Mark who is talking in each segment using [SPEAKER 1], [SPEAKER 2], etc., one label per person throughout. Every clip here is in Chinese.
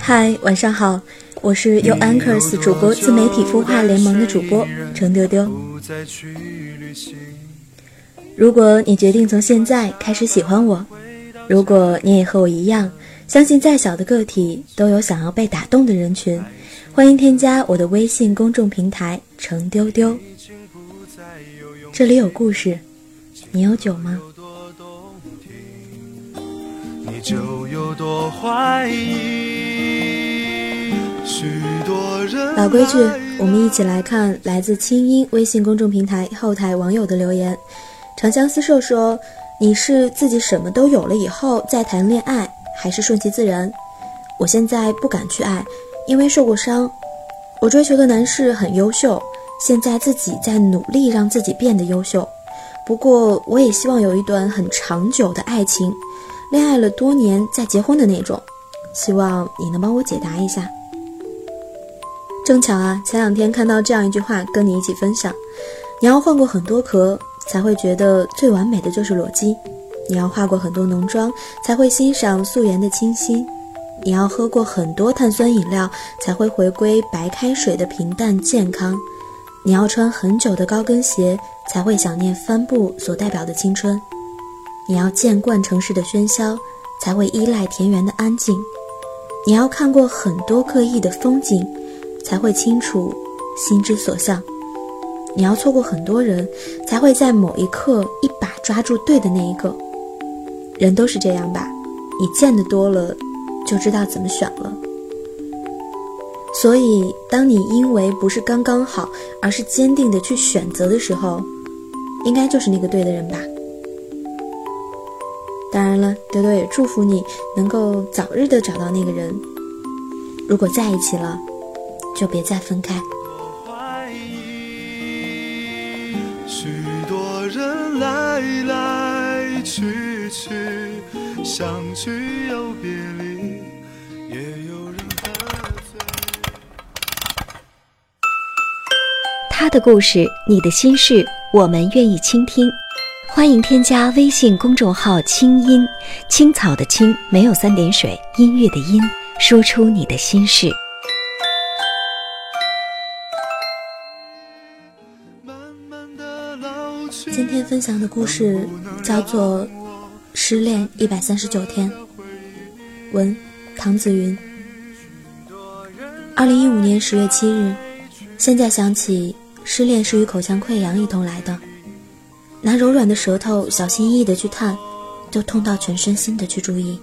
[SPEAKER 1] 嗨，晚上好，我是 U Anchors 主播自媒体孵化联盟的主播程丢丢。如果你决定从现在开始喜欢我，如果你也和我一样，相信再小的个体都有想要被打动的人群，欢迎添加我的微信公众平台程丢丢。这里有故事，你有酒吗？
[SPEAKER 2] 你就有多怀疑。许多
[SPEAKER 1] 老规矩，我们一起来看来自清音微信公众平台后台网友的留言。长相思瘦说：“你是自己什么都有了以后再谈恋爱，还是顺其自然？我现在不敢去爱，因为受过伤。我追求的男士很优秀，现在自己在努力让自己变得优秀。不过，我也希望有一段很长久的爱情，恋爱了多年再结婚的那种。希望你能帮我解答一下。”正巧啊，前两天看到这样一句话，跟你一起分享：你要换过很多壳。才会觉得最完美的就是裸机，你要化过很多浓妆，才会欣赏素颜的清新；你要喝过很多碳酸饮料，才会回归白开水的平淡健康；你要穿很久的高跟鞋，才会想念帆布所代表的青春；你要见惯城市的喧嚣，才会依赖田园的安静；你要看过很多各异的风景，才会清楚心之所向。你要错过很多人，才会在某一刻一把抓住对的那一个。人都是这样吧，你见得多了，就知道怎么选了。所以，当你因为不是刚刚好，而是坚定的去选择的时候，应该就是那个对的人吧。当然了，丢丢也祝福你能够早日的找到那个人。如果在一起了，就别再分开。
[SPEAKER 2] 许多人来来去去，相聚又别离，
[SPEAKER 3] 他的故事，你的心事，我们愿意倾听。欢迎添加微信公众号“清音青草”的青，没有三点水，音乐的音，说出你的心事。
[SPEAKER 1] 今天分享的故事叫做《失恋一百三十九天》，文唐子云。二零一五年十月七日，现在想起，失恋是与口腔溃疡一同来的。拿柔软的舌头小心翼翼的去探，就痛到全身心的去注意。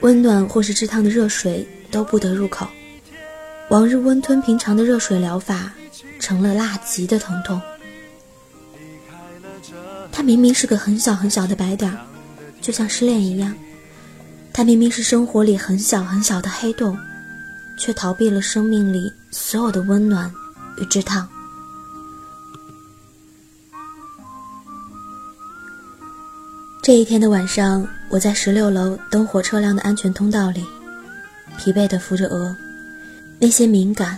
[SPEAKER 1] 温暖或是炙烫的热水都不得入口，往日温吞平常的热水疗法，成了辣极的疼痛。它明明是个很小很小的白点儿，就像失恋一样。它明明是生活里很小很小的黑洞，却逃避了生命里所有的温暖与炙烫。这一天的晚上，我在十六楼灯火车亮的安全通道里，疲惫地扶着额。那些敏感，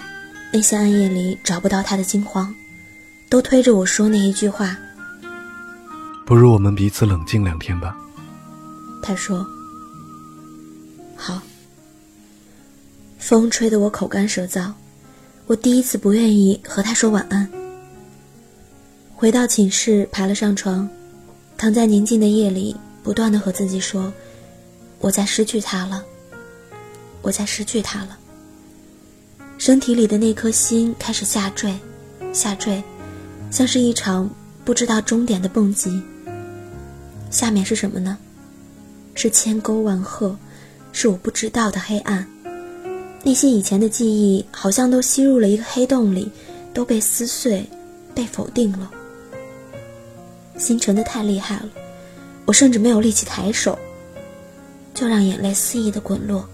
[SPEAKER 1] 那些暗夜里找不到他的惊慌，都推着我说那一句话。
[SPEAKER 4] 不如我们彼此冷静两天吧。
[SPEAKER 1] 他说：“好。”风吹得我口干舌燥，我第一次不愿意和他说晚安。回到寝室，爬了上床，躺在宁静的夜里，不断的和自己说：“我在失去他了，我在失去他了。”身体里的那颗心开始下坠，下坠，像是一场不知道终点的蹦极。下面是什么呢？是千沟万壑，是我不知道的黑暗。那些以前的记忆，好像都吸入了一个黑洞里，都被撕碎，被否定了。心沉的太厉害了，我甚至没有力气抬手，就让眼泪肆意的滚落，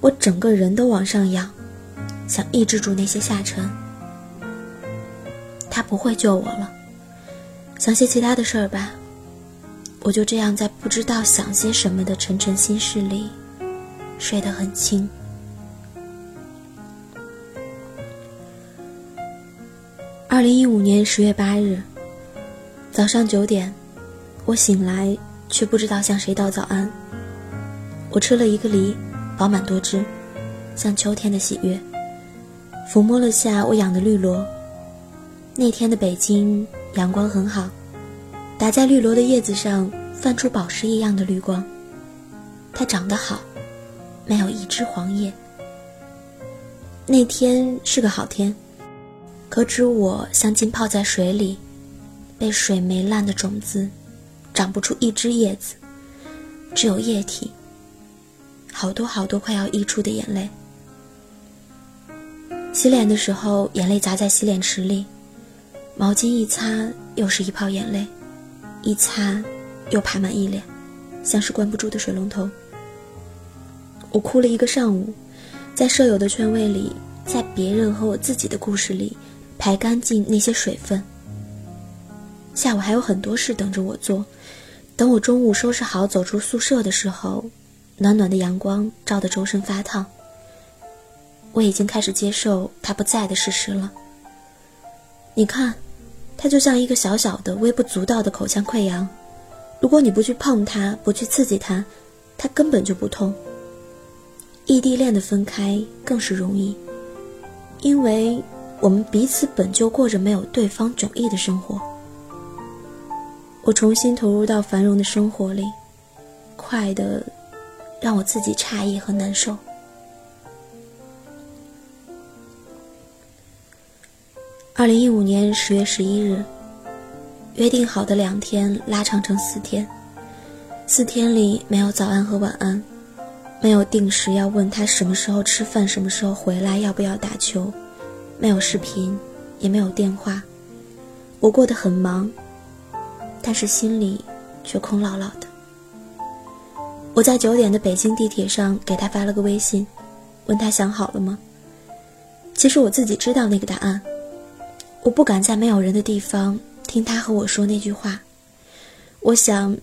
[SPEAKER 1] 我整个人都往上仰，想抑制住那些下沉。他不会救我了，想些其他的事儿吧。我就这样在不知道想些什么的沉沉心事里，睡得很轻。二零一五年十月八日。早上九点，我醒来，却不知道向谁道早安。我吃了一个梨，饱满多汁，像秋天的喜悦。抚摸了下我养的绿萝。那天的北京阳光很好，打在绿萝的叶子上，泛出宝石一样的绿光。它长得好，没有一枝黄叶。那天是个好天，可知我像浸泡在水里。被水霉烂的种子，长不出一枝叶子，只有液体。好多好多快要溢出的眼泪。洗脸的时候，眼泪砸在洗脸池里，毛巾一擦，又是一泡眼泪，一擦，又爬满一脸，像是关不住的水龙头。我哭了一个上午，在舍友的劝慰里，在别人和我自己的故事里，排干净那些水分。下午还有很多事等着我做，等我中午收拾好走出宿舍的时候，暖暖的阳光照得周身发烫。我已经开始接受他不在的事实了。你看，他就像一个小小的、微不足道的口腔溃疡，如果你不去碰它，不去刺激它，它根本就不痛。异地恋的分开更是容易，因为我们彼此本就过着没有对方迥异的生活。我重新投入到繁荣的生活里，快的让我自己诧异和难受。二零一五年十月十一日，约定好的两天拉长成四天，四天里没有早安和晚安，没有定时要问他什么时候吃饭、什么时候回来、要不要打球，没有视频，也没有电话，我过得很忙。但是心里却空落落的。我在九点的北京地铁上给他发了个微信，问他想好了吗？其实我自己知道那个答案，我不敢在没有人的地方听他和我说那句话。我想，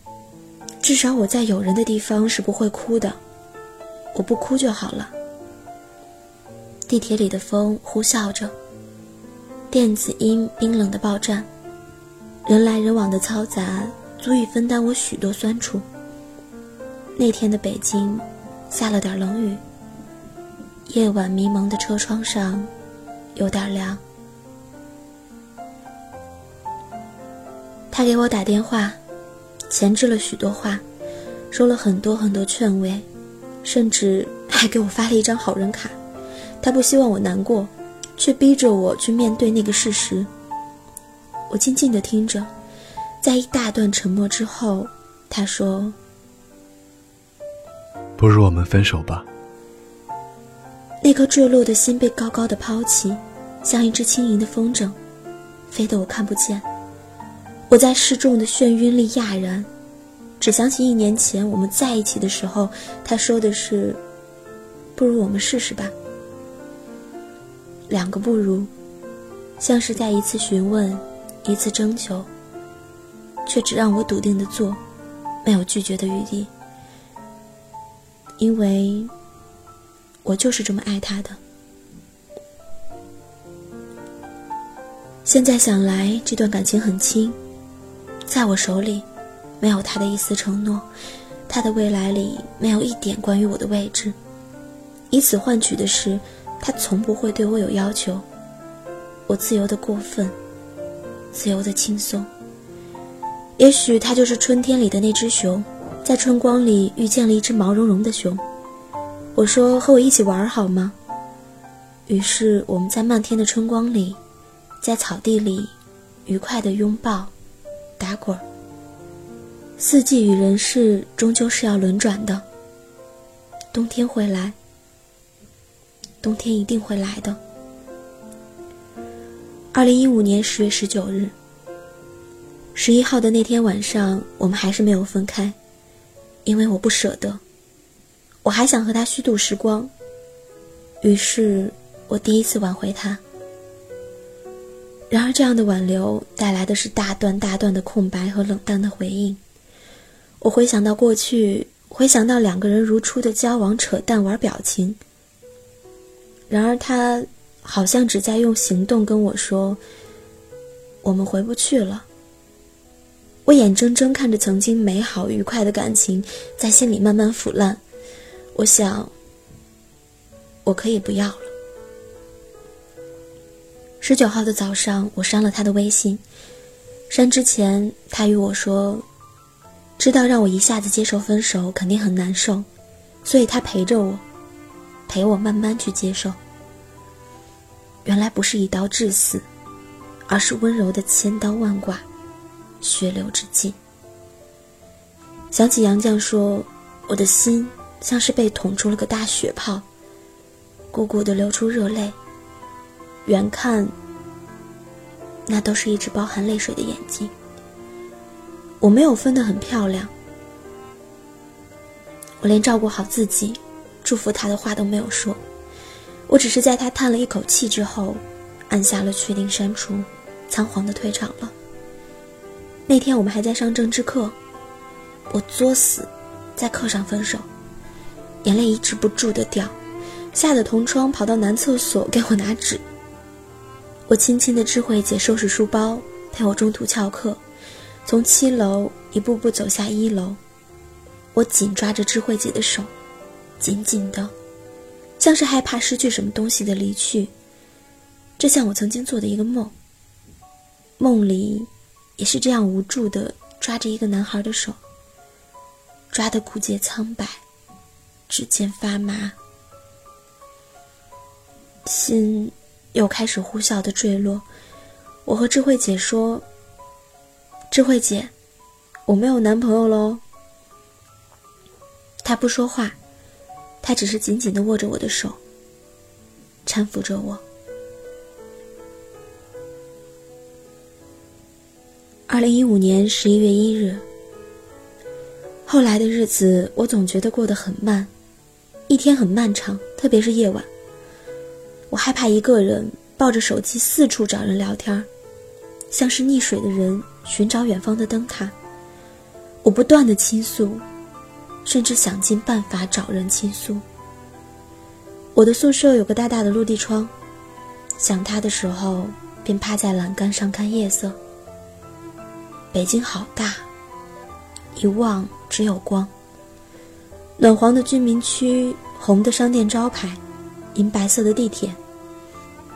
[SPEAKER 1] 至少我在有人的地方是不会哭的，我不哭就好了。地铁里的风呼啸着，电子音冰冷的报站。人来人往的嘈杂，足以分担我许多酸楚。那天的北京，下了点冷雨。夜晚迷蒙的车窗上，有点凉。他给我打电话，前置了许多话，说了很多很多劝慰，甚至还给我发了一张好人卡。他不希望我难过，却逼着我去面对那个事实。我静静的听着，在一大段沉默之后，他说：“
[SPEAKER 4] 不如我们分手吧。”
[SPEAKER 1] 那颗坠落的心被高高的抛弃，像一只轻盈的风筝，飞得我看不见。我在失重的眩晕里讶然，只想起一年前我们在一起的时候，他说的是：“不如我们试试吧。”两个不如，像是在一次询问。一次征求，却只让我笃定的做，没有拒绝的余地，因为我就是这么爱他的。现在想来，这段感情很轻，在我手里，没有他的一丝承诺，他的未来里没有一点关于我的位置，以此换取的是，他从不会对我有要求，我自由的过分。自由的轻松。也许它就是春天里的那只熊，在春光里遇见了一只毛茸茸的熊。我说：“和我一起玩好吗？”于是我们在漫天的春光里，在草地里，愉快的拥抱，打滚。四季与人世终究是要轮转的。冬天会来，冬天一定会来的。二零一五年十月十九日，十一号的那天晚上，我们还是没有分开，因为我不舍得，我还想和他虚度时光，于是。我第一次挽回他，然而这样的挽留带来的是大段大段的空白和冷淡的回应。我回想到过去，回想到两个人如初的交往、扯淡、玩表情。然而他好像只在用行动跟我说：“我们回不去了。”我眼睁睁看着曾经美好愉快的感情在心里慢慢腐烂。我想，我可以不要了。十九号的早上，我删了他的微信。删之前，他与我说：“知道让我一下子接受分手肯定很难受，所以他陪着我，陪我慢慢去接受。”原来不是一刀致死，而是温柔的千刀万剐，血流至尽。想起杨绛说：“我的心像是被捅出了个大血泡，汩汩的流出热泪。”远看，那都是一只包含泪水的眼睛。我没有分得很漂亮，我连照顾好自己、祝福他的话都没有说。我只是在他叹了一口气之后，按下了确定删除，仓皇的退场了。那天我们还在上政治课，我作死，在课上分手，眼泪抑制不住的掉，吓得同窗跑到男厕所给我拿纸。我轻轻的智慧姐收拾书包，陪我中途翘课，从七楼一步步走下一楼。我紧抓着智慧姐的手，紧紧的，像是害怕失去什么东西的离去。这像我曾经做的一个梦。梦里，也是这样无助的抓着一个男孩的手，抓得骨节苍白，指尖发麻，心。又开始呼啸的坠落。我和智慧姐说：“智慧姐，我没有男朋友喽。”她不说话，她只是紧紧的握着我的手，搀扶着我。二零一五年十一月一日，后来的日子，我总觉得过得很慢，一天很漫长，特别是夜晚。我害怕一个人抱着手机四处找人聊天像是溺水的人寻找远方的灯塔。我不断的倾诉，甚至想尽办法找人倾诉。我的宿舍有个大大的落地窗，想他的时候便趴在栏杆上看夜色。北京好大，一望只有光。暖黄的居民区，红的商店招牌，银白色的地铁。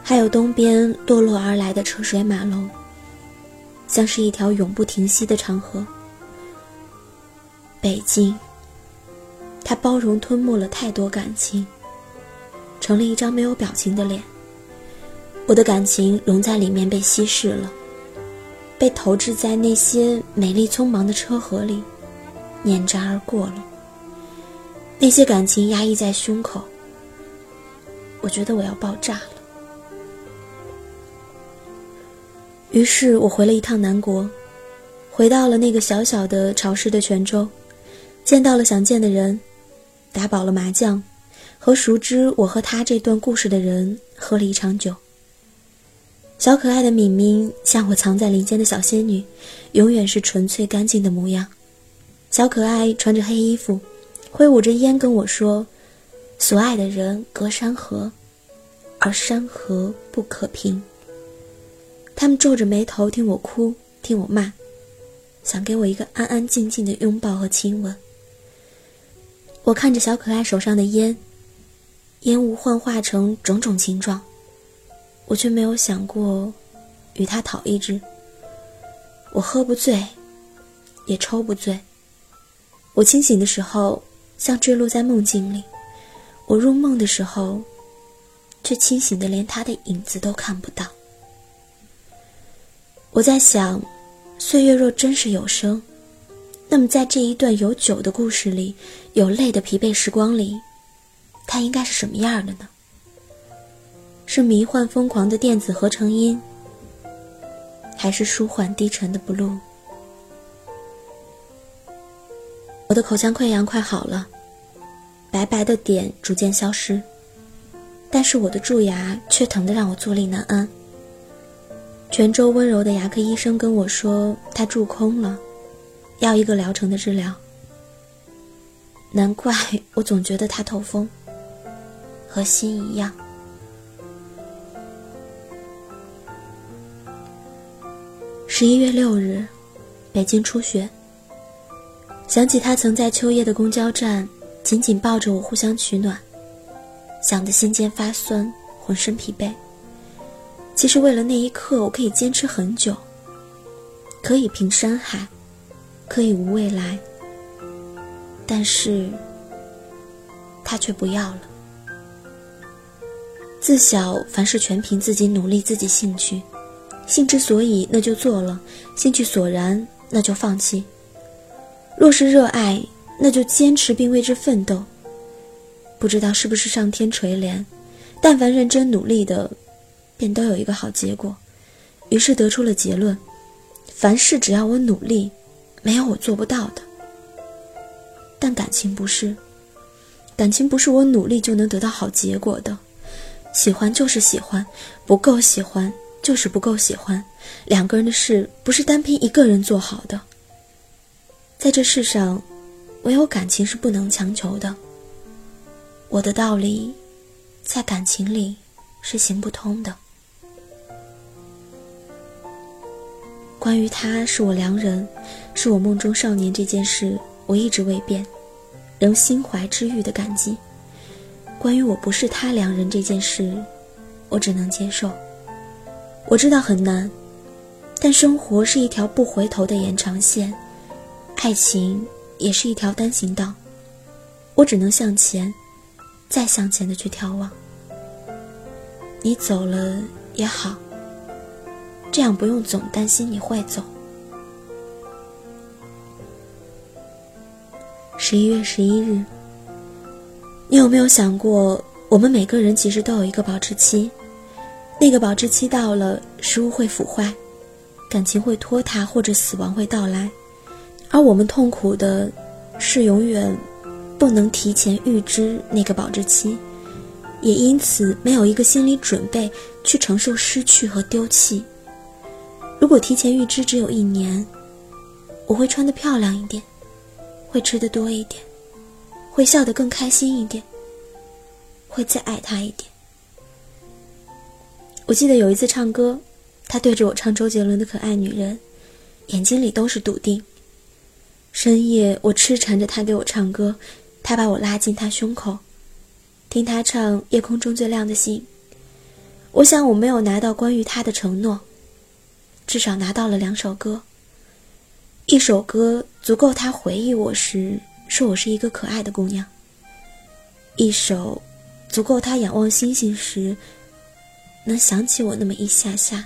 [SPEAKER 1] 还有东边堕落而来的车水马龙，像是一条永不停息的长河。北京，它包容吞没了太多感情，成了一张没有表情的脸。我的感情融在里面被稀释了，被投掷在那些美丽匆忙的车河里，碾轧而过了。那些感情压抑在胸口，我觉得我要爆炸了。于是我回了一趟南国，回到了那个小小的潮湿的泉州，见到了想见的人，打饱了麻将，和熟知我和他这段故事的人喝了一场酒。小可爱的敏敏像我藏在林间的小仙女，永远是纯粹干净的模样。小可爱穿着黑衣服，挥舞着烟跟我说：“所爱的人隔山河，而山河不可平。”他们皱着眉头听我哭，听我骂，想给我一个安安静静的拥抱和亲吻。我看着小可爱手上的烟，烟雾幻化成种种形状，我却没有想过与他讨一支。我喝不醉，也抽不醉。我清醒的时候像坠落在梦境里，我入梦的时候，却清醒的连他的影子都看不到。我在想，岁月若真是有声，那么在这一段有酒的故事里，有泪的疲惫时光里，它应该是什么样的呢？是迷幻疯狂的电子合成音，还是舒缓低沉的 blue？我的口腔溃疡快好了，白白的点逐渐消失，但是我的蛀牙却疼得让我坐立难安。泉州温柔的牙科医生跟我说，他蛀空了，要一个疗程的治疗。难怪我总觉得他透风，和心一样。十一月六日，北京初雪。想起他曾在秋夜的公交站紧紧抱着我，互相取暖，想得心间发酸，浑身疲惫。其实为了那一刻，我可以坚持很久，可以平山海，可以无未来。但是，他却不要了。自小凡事全凭自己努力，自己兴趣，兴之所以那就做了，兴趣索然那就放弃。若是热爱，那就坚持并为之奋斗。不知道是不是上天垂怜，但凡认真努力的。便都有一个好结果，于是得出了结论：凡事只要我努力，没有我做不到的。但感情不是，感情不是我努力就能得到好结果的。喜欢就是喜欢，不够喜欢就是不够喜欢。两个人的事不是单凭一个人做好的。在这世上，唯有感情是不能强求的。我的道理，在感情里是行不通的。关于他是我良人，是我梦中少年这件事，我一直未变，仍心怀知遇的感激。关于我不是他良人这件事，我只能接受。我知道很难，但生活是一条不回头的延长线，爱情也是一条单行道，我只能向前，再向前的去眺望。你走了也好。这样不用总担心你会走。十一月十一日，你有没有想过，我们每个人其实都有一个保质期，那个保质期到了，食物会腐坏，感情会拖沓，或者死亡会到来，而我们痛苦的，是永远不能提前预知那个保质期，也因此没有一个心理准备去承受失去和丢弃。如果提前预知只有一年，我会穿得漂亮一点，会吃的多一点，会笑得更开心一点，会再爱他一点。我记得有一次唱歌，他对着我唱周杰伦的《可爱女人》，眼睛里都是笃定。深夜，我痴缠着他给我唱歌，他把我拉进他胸口，听他唱《夜空中最亮的星》。我想我没有拿到关于他的承诺。至少拿到了两首歌，一首歌足够他回忆我时说我是一个可爱的姑娘，一首足够他仰望星星时能想起我那么一下下。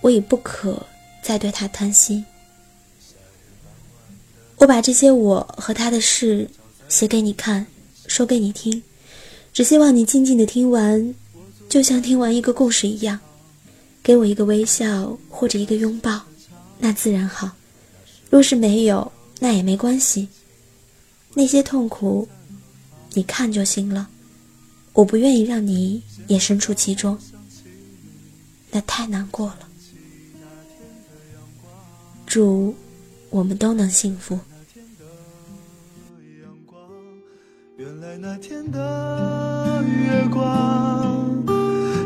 [SPEAKER 1] 我已不可再对他贪心，我把这些我和他的事写给你看，说给你听，只希望你静静的听完，就像听完一个故事一样。给我一个微笑或者一个拥抱，那自然好；若是没有，那也没关系。那些痛苦，你看就行了。我不愿意让你也身处其中，那太难过了。祝我们都能幸福。